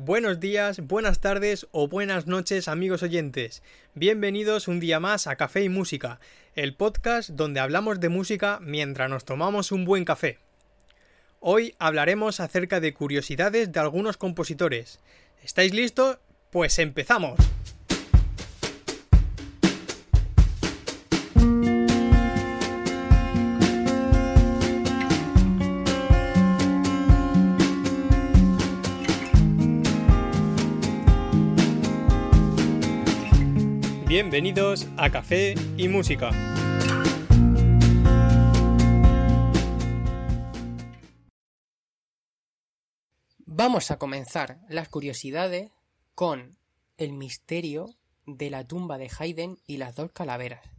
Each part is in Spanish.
Buenos días, buenas tardes o buenas noches amigos oyentes. Bienvenidos un día más a Café y Música, el podcast donde hablamos de música mientras nos tomamos un buen café. Hoy hablaremos acerca de curiosidades de algunos compositores. ¿Estáis listos? Pues empezamos. Bienvenidos a Café y Música. Vamos a comenzar las curiosidades con el misterio de la tumba de Haydn y las dos calaveras.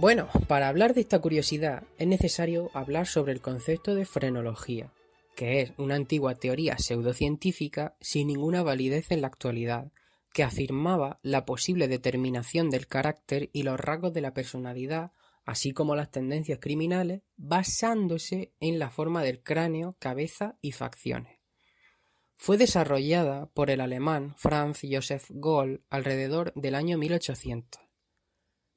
Bueno, para hablar de esta curiosidad es necesario hablar sobre el concepto de frenología, que es una antigua teoría pseudocientífica sin ninguna validez en la actualidad, que afirmaba la posible determinación del carácter y los rasgos de la personalidad, así como las tendencias criminales, basándose en la forma del cráneo, cabeza y facciones. Fue desarrollada por el alemán Franz Joseph Goll alrededor del año 1800.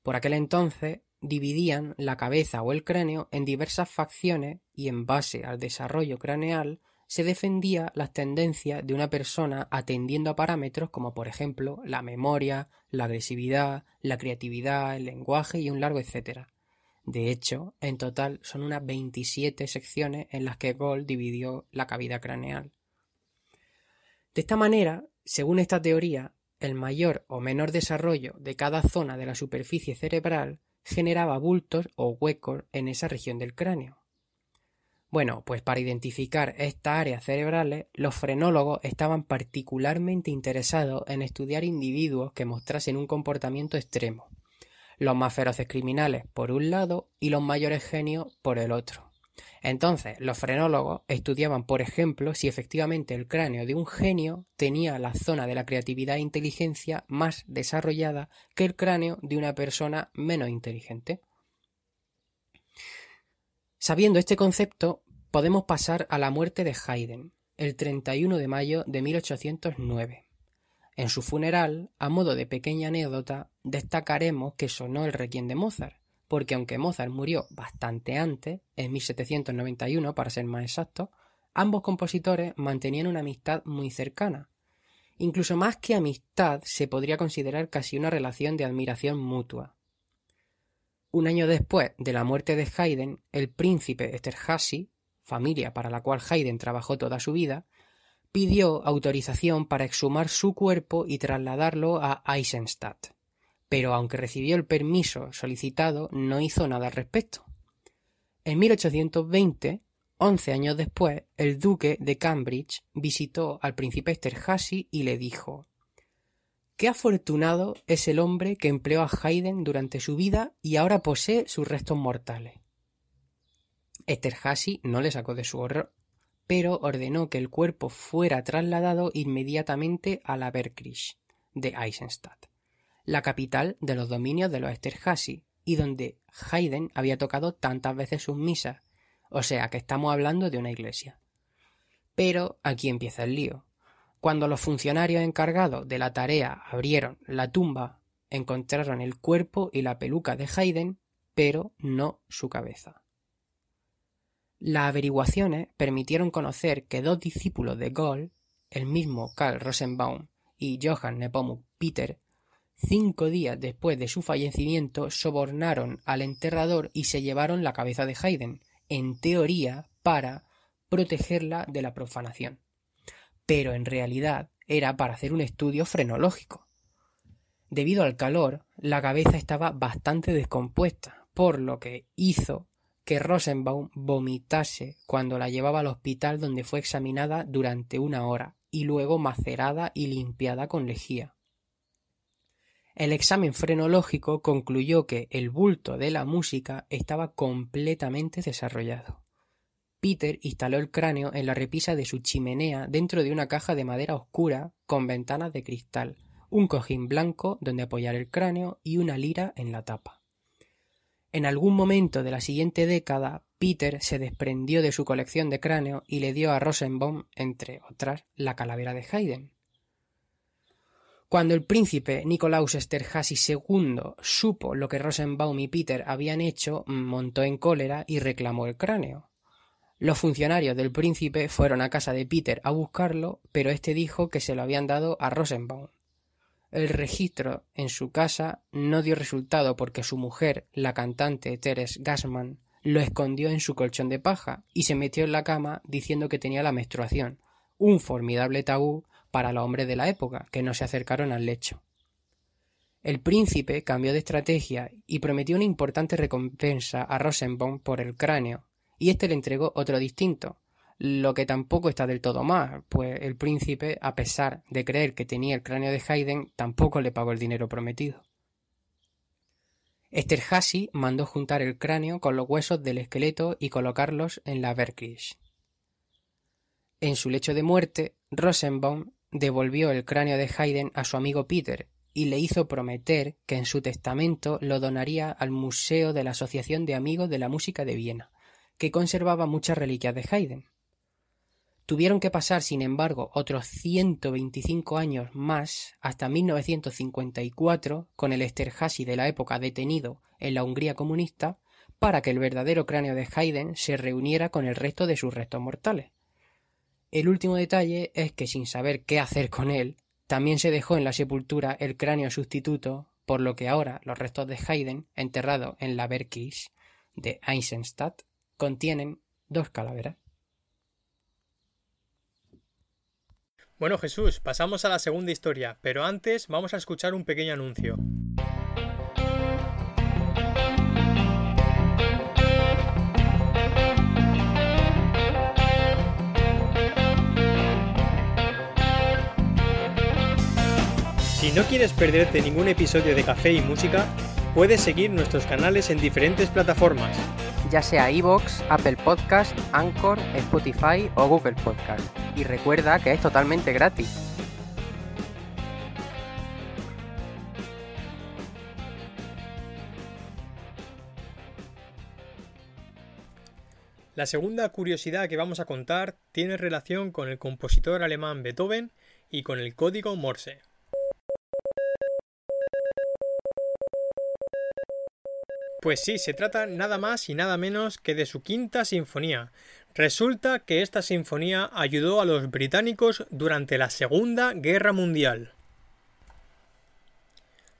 Por aquel entonces dividían la cabeza o el cráneo en diversas facciones y en base al desarrollo craneal se defendía las tendencias de una persona atendiendo a parámetros como por ejemplo la memoria, la agresividad, la creatividad, el lenguaje y un largo etcétera. De hecho, en total son unas 27 secciones en las que Gold dividió la cavidad craneal. De esta manera, según esta teoría, el mayor o menor desarrollo de cada zona de la superficie cerebral generaba bultos o huecos en esa región del cráneo. Bueno, pues para identificar estas áreas cerebrales, los frenólogos estaban particularmente interesados en estudiar individuos que mostrasen un comportamiento extremo, los más feroces criminales por un lado y los mayores genios por el otro. Entonces, los frenólogos estudiaban, por ejemplo, si efectivamente el cráneo de un genio tenía la zona de la creatividad e inteligencia más desarrollada que el cráneo de una persona menos inteligente. Sabiendo este concepto, podemos pasar a la muerte de Haydn, el 31 de mayo de 1809. En su funeral, a modo de pequeña anécdota, destacaremos que sonó el requiem de Mozart, porque aunque Mozart murió bastante antes, en 1791 para ser más exacto, ambos compositores mantenían una amistad muy cercana. Incluso más que amistad se podría considerar casi una relación de admiración mutua. Un año después de la muerte de Haydn, el príncipe Esterhazy, familia para la cual Haydn trabajó toda su vida, pidió autorización para exhumar su cuerpo y trasladarlo a Eisenstadt pero aunque recibió el permiso solicitado, no hizo nada al respecto. En 1820, once años después, el duque de Cambridge visitó al príncipe Esterhazy y le dijo Qué afortunado es el hombre que empleó a Haydn durante su vida y ahora posee sus restos mortales. Esterhazy no le sacó de su horror, pero ordenó que el cuerpo fuera trasladado inmediatamente a la Berkirch de Eisenstadt la capital de los dominios de los Esterhazy, y donde Haydn había tocado tantas veces sus misas, o sea que estamos hablando de una iglesia. Pero aquí empieza el lío. Cuando los funcionarios encargados de la tarea abrieron la tumba, encontraron el cuerpo y la peluca de Haydn, pero no su cabeza. Las averiguaciones permitieron conocer que dos discípulos de Goll, el mismo Karl Rosenbaum y Johann Nepomuk Peter, Cinco días después de su fallecimiento sobornaron al enterrador y se llevaron la cabeza de Haydn, en teoría para protegerla de la profanación. Pero en realidad era para hacer un estudio frenológico. Debido al calor, la cabeza estaba bastante descompuesta, por lo que hizo que Rosenbaum vomitase cuando la llevaba al hospital donde fue examinada durante una hora y luego macerada y limpiada con lejía. El examen frenológico concluyó que el bulto de la música estaba completamente desarrollado. Peter instaló el cráneo en la repisa de su chimenea dentro de una caja de madera oscura con ventanas de cristal, un cojín blanco donde apoyar el cráneo y una lira en la tapa. En algún momento de la siguiente década, Peter se desprendió de su colección de cráneo y le dio a Rosenbaum, entre otras, la calavera de Haydn. Cuando el príncipe Nicolaus Esterhazy II supo lo que Rosenbaum y Peter habían hecho, montó en cólera y reclamó el cráneo. Los funcionarios del príncipe fueron a casa de Peter a buscarlo, pero este dijo que se lo habían dado a Rosenbaum. El registro en su casa no dio resultado porque su mujer, la cantante Teres Gassman, lo escondió en su colchón de paja y se metió en la cama diciendo que tenía la menstruación, un formidable tabú para los hombres de la época, que no se acercaron al lecho. El príncipe cambió de estrategia y prometió una importante recompensa a Rosenbaum por el cráneo, y éste le entregó otro distinto, lo que tampoco está del todo mal, pues el príncipe, a pesar de creer que tenía el cráneo de Haydn, tampoco le pagó el dinero prometido. Esterhazy mandó juntar el cráneo con los huesos del esqueleto y colocarlos en la Berkirch. En su lecho de muerte, Rosenbaum devolvió el cráneo de Haydn a su amigo Peter y le hizo prometer que en su testamento lo donaría al Museo de la Asociación de Amigos de la Música de Viena, que conservaba muchas reliquias de Haydn. Tuvieron que pasar, sin embargo, otros 125 años más, hasta 1954, con el Esterhazy de la época detenido en la Hungría comunista, para que el verdadero cráneo de Haydn se reuniera con el resto de sus restos mortales. El último detalle es que, sin saber qué hacer con él, también se dejó en la sepultura el cráneo sustituto, por lo que ahora los restos de Haydn, enterrados en la Berkirch de Eisenstadt, contienen dos calaveras. Bueno Jesús, pasamos a la segunda historia, pero antes vamos a escuchar un pequeño anuncio. Si no quieres perderte ningún episodio de Café y Música, puedes seguir nuestros canales en diferentes plataformas ya sea iVoox, Apple Podcast, Anchor, Spotify o Google Podcast. Y recuerda que es totalmente gratis. La segunda curiosidad que vamos a contar tiene relación con el compositor alemán Beethoven y con el código Morse. Pues sí, se trata nada más y nada menos que de su quinta sinfonía. Resulta que esta sinfonía ayudó a los británicos durante la Segunda Guerra Mundial.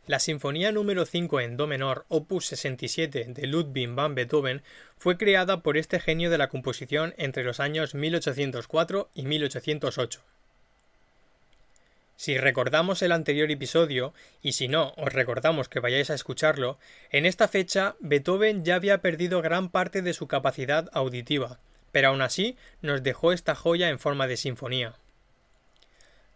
La Sinfonía número 5 en Do menor, opus 67 de Ludwig van Beethoven, fue creada por este genio de la composición entre los años 1804 y 1808. Si recordamos el anterior episodio, y si no, os recordamos que vayáis a escucharlo, en esta fecha Beethoven ya había perdido gran parte de su capacidad auditiva, pero aún así nos dejó esta joya en forma de sinfonía.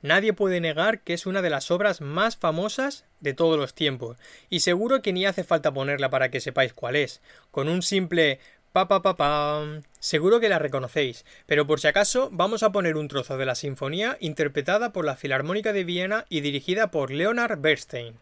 Nadie puede negar que es una de las obras más famosas de todos los tiempos, y seguro que ni hace falta ponerla para que sepáis cuál es. Con un simple Pa, pa, pa. Seguro que la reconocéis, pero por si acaso vamos a poner un trozo de la sinfonía interpretada por la Filarmónica de Viena y dirigida por Leonard Bernstein.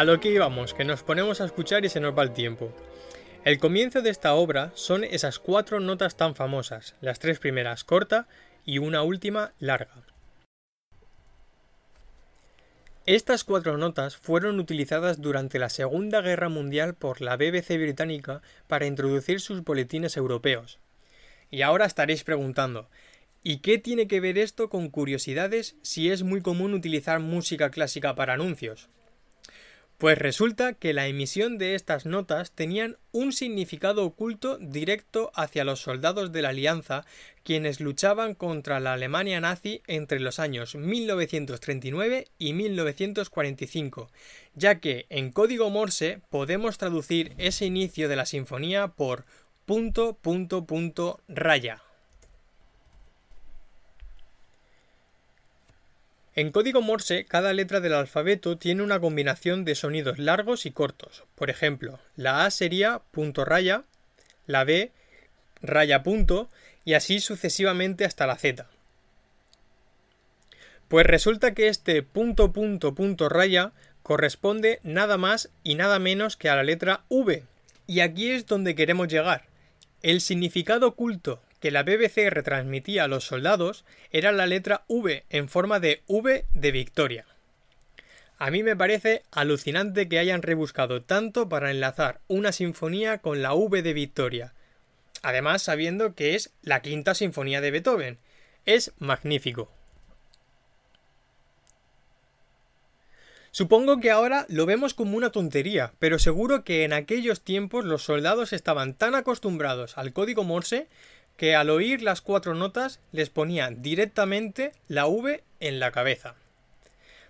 A lo que íbamos, que nos ponemos a escuchar y se nos va el tiempo. El comienzo de esta obra son esas cuatro notas tan famosas, las tres primeras corta y una última larga. Estas cuatro notas fueron utilizadas durante la Segunda Guerra Mundial por la BBC británica para introducir sus boletines europeos. Y ahora estaréis preguntando, ¿y qué tiene que ver esto con curiosidades si es muy común utilizar música clásica para anuncios? Pues resulta que la emisión de estas notas tenían un significado oculto directo hacia los soldados de la Alianza, quienes luchaban contra la Alemania nazi entre los años 1939 y 1945, ya que en código Morse podemos traducir ese inicio de la sinfonía por punto punto punto raya. En código Morse, cada letra del alfabeto tiene una combinación de sonidos largos y cortos. Por ejemplo, la A sería punto raya, la B raya punto y así sucesivamente hasta la Z. Pues resulta que este punto punto punto raya corresponde nada más y nada menos que a la letra V. Y aquí es donde queremos llegar. El significado oculto que la BBC retransmitía a los soldados era la letra V en forma de V de Victoria. A mí me parece alucinante que hayan rebuscado tanto para enlazar una sinfonía con la V de Victoria. Además, sabiendo que es la quinta sinfonía de Beethoven. Es magnífico. Supongo que ahora lo vemos como una tontería, pero seguro que en aquellos tiempos los soldados estaban tan acostumbrados al código Morse que al oír las cuatro notas les ponía directamente la V en la cabeza.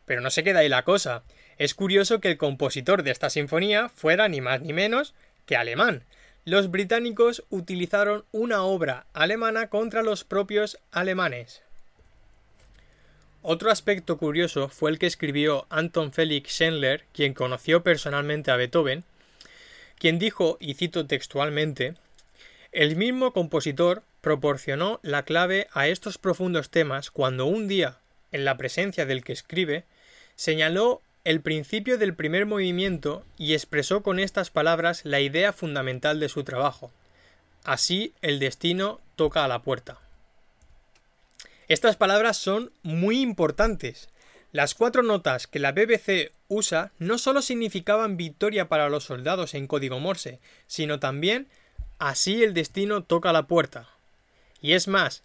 Pero no se queda ahí la cosa. Es curioso que el compositor de esta sinfonía fuera ni más ni menos que alemán. Los británicos utilizaron una obra alemana contra los propios alemanes. Otro aspecto curioso fue el que escribió Anton Felix Schindler, quien conoció personalmente a Beethoven, quien dijo, y cito textualmente, el mismo compositor proporcionó la clave a estos profundos temas cuando un día, en la presencia del que escribe, señaló el principio del primer movimiento y expresó con estas palabras la idea fundamental de su trabajo. Así el destino toca a la puerta. Estas palabras son muy importantes. Las cuatro notas que la BBC usa no solo significaban victoria para los soldados en código Morse, sino también Así el destino toca la puerta. Y es más,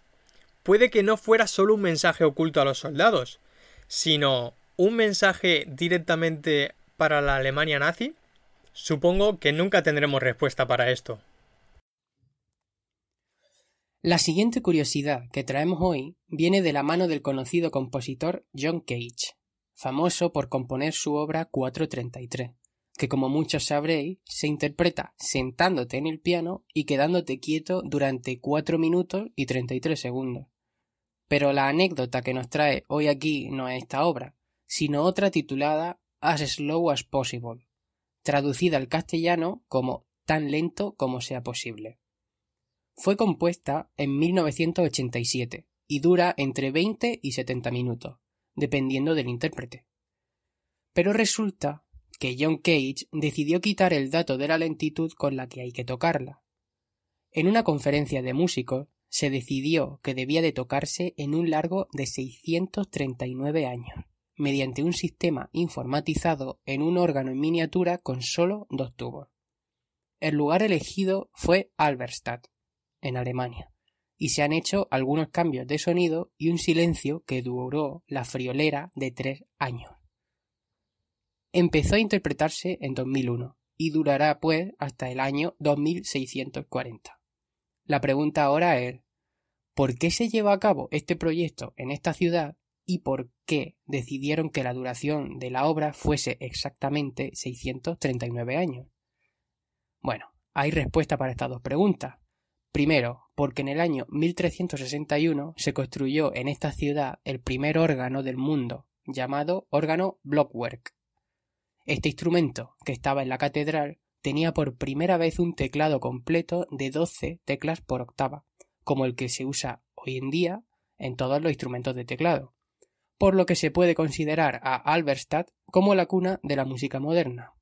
puede que no fuera solo un mensaje oculto a los soldados, sino un mensaje directamente para la Alemania nazi. Supongo que nunca tendremos respuesta para esto. La siguiente curiosidad que traemos hoy viene de la mano del conocido compositor John Cage, famoso por componer su obra 433 que como muchos sabréis, se interpreta sentándote en el piano y quedándote quieto durante 4 minutos y 33 segundos. Pero la anécdota que nos trae hoy aquí no es esta obra, sino otra titulada As Slow as Possible, traducida al castellano como tan lento como sea posible. Fue compuesta en 1987 y dura entre 20 y 70 minutos, dependiendo del intérprete. Pero resulta que John Cage decidió quitar el dato de la lentitud con la que hay que tocarla. En una conferencia de músicos se decidió que debía de tocarse en un largo de 639 años, mediante un sistema informatizado en un órgano en miniatura con solo dos tubos. El lugar elegido fue Alberstadt, en Alemania, y se han hecho algunos cambios de sonido y un silencio que duró la friolera de tres años. Empezó a interpretarse en 2001 y durará pues hasta el año 2640. La pregunta ahora es ¿por qué se lleva a cabo este proyecto en esta ciudad y por qué decidieron que la duración de la obra fuese exactamente 639 años? Bueno, hay respuesta para estas dos preguntas. Primero, porque en el año 1361 se construyó en esta ciudad el primer órgano del mundo, llamado órgano Blockwerk, este instrumento, que estaba en la catedral, tenía por primera vez un teclado completo de 12 teclas por octava, como el que se usa hoy en día en todos los instrumentos de teclado, por lo que se puede considerar a Alberstadt como la cuna de la música moderna.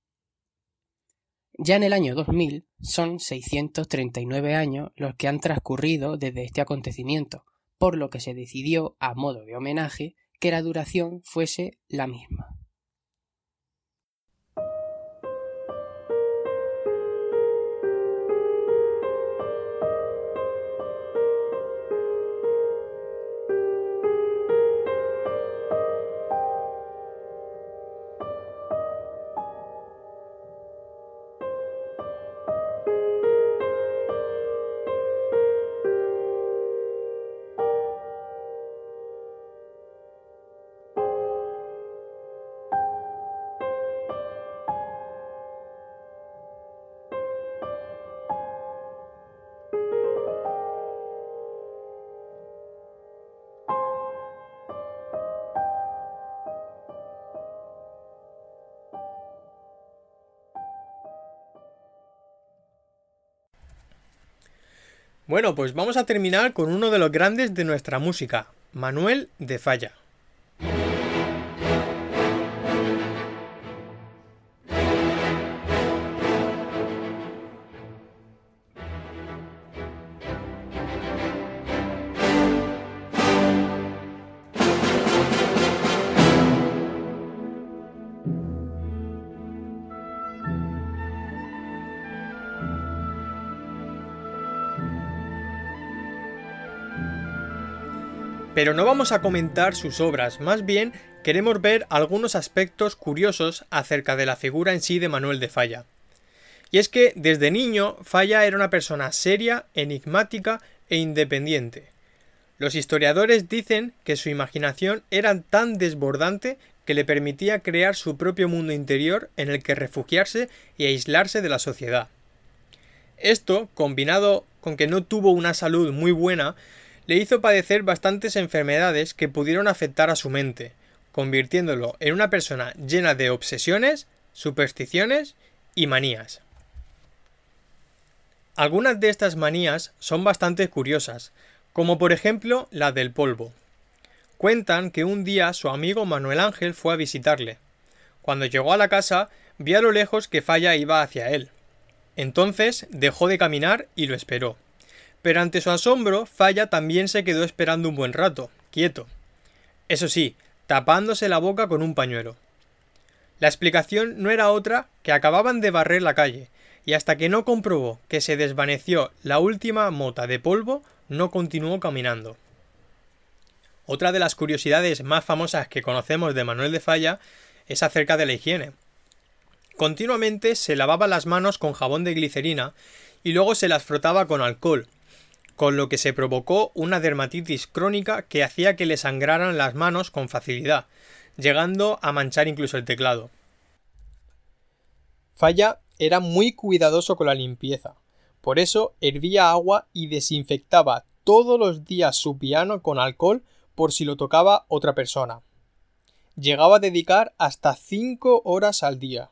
Ya en el año 2000 son 639 años los que han transcurrido desde este acontecimiento, por lo que se decidió, a modo de homenaje, que la duración fuese la misma. Bueno, pues vamos a terminar con uno de los grandes de nuestra música, Manuel de Falla. Pero no vamos a comentar sus obras, más bien queremos ver algunos aspectos curiosos acerca de la figura en sí de Manuel de Falla. Y es que desde niño Falla era una persona seria, enigmática e independiente. Los historiadores dicen que su imaginación era tan desbordante que le permitía crear su propio mundo interior en el que refugiarse y aislarse de la sociedad. Esto, combinado con que no tuvo una salud muy buena, le hizo padecer bastantes enfermedades que pudieron afectar a su mente, convirtiéndolo en una persona llena de obsesiones, supersticiones y manías. Algunas de estas manías son bastante curiosas, como por ejemplo la del polvo. Cuentan que un día su amigo Manuel Ángel fue a visitarle. Cuando llegó a la casa, vio a lo lejos que Falla iba hacia él. Entonces dejó de caminar y lo esperó. Pero ante su asombro, Falla también se quedó esperando un buen rato, quieto. Eso sí, tapándose la boca con un pañuelo. La explicación no era otra que acababan de barrer la calle, y hasta que no comprobó que se desvaneció la última mota de polvo, no continuó caminando. Otra de las curiosidades más famosas que conocemos de Manuel de Falla es acerca de la higiene. Continuamente se lavaba las manos con jabón de glicerina y luego se las frotaba con alcohol, con lo que se provocó una dermatitis crónica que hacía que le sangraran las manos con facilidad, llegando a manchar incluso el teclado. Falla era muy cuidadoso con la limpieza, por eso hervía agua y desinfectaba todos los días su piano con alcohol por si lo tocaba otra persona. Llegaba a dedicar hasta 5 horas al día.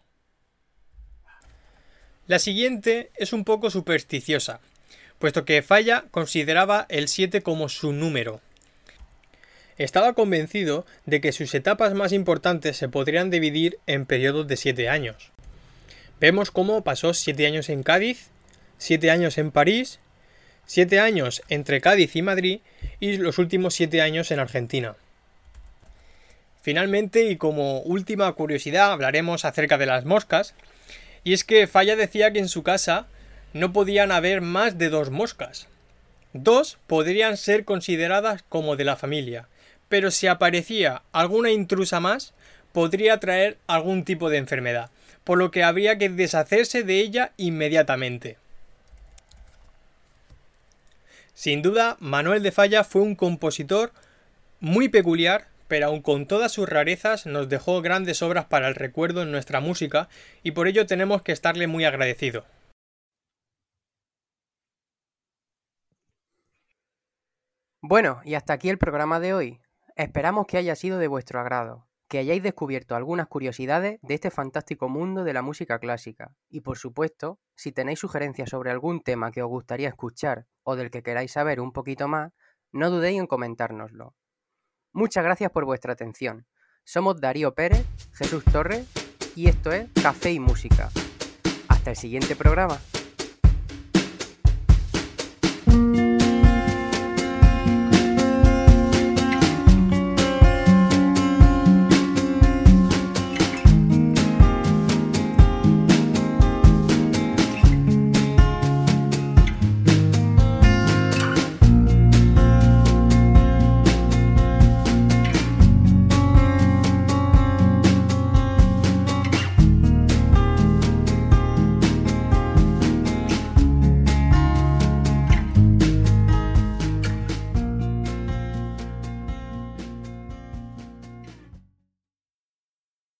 La siguiente es un poco supersticiosa, puesto que Falla consideraba el 7 como su número. Estaba convencido de que sus etapas más importantes se podrían dividir en periodos de 7 años. Vemos cómo pasó 7 años en Cádiz, 7 años en París, 7 años entre Cádiz y Madrid y los últimos 7 años en Argentina. Finalmente, y como última curiosidad, hablaremos acerca de las moscas, y es que Falla decía que en su casa no podían haber más de dos moscas. Dos podrían ser consideradas como de la familia, pero si aparecía alguna intrusa más, podría traer algún tipo de enfermedad, por lo que habría que deshacerse de ella inmediatamente. Sin duda, Manuel de Falla fue un compositor muy peculiar, pero aun con todas sus rarezas nos dejó grandes obras para el recuerdo en nuestra música y por ello tenemos que estarle muy agradecido. Bueno, y hasta aquí el programa de hoy. Esperamos que haya sido de vuestro agrado, que hayáis descubierto algunas curiosidades de este fantástico mundo de la música clásica. Y por supuesto, si tenéis sugerencias sobre algún tema que os gustaría escuchar o del que queráis saber un poquito más, no dudéis en comentárnoslo. Muchas gracias por vuestra atención. Somos Darío Pérez, Jesús Torres y esto es Café y Música. Hasta el siguiente programa.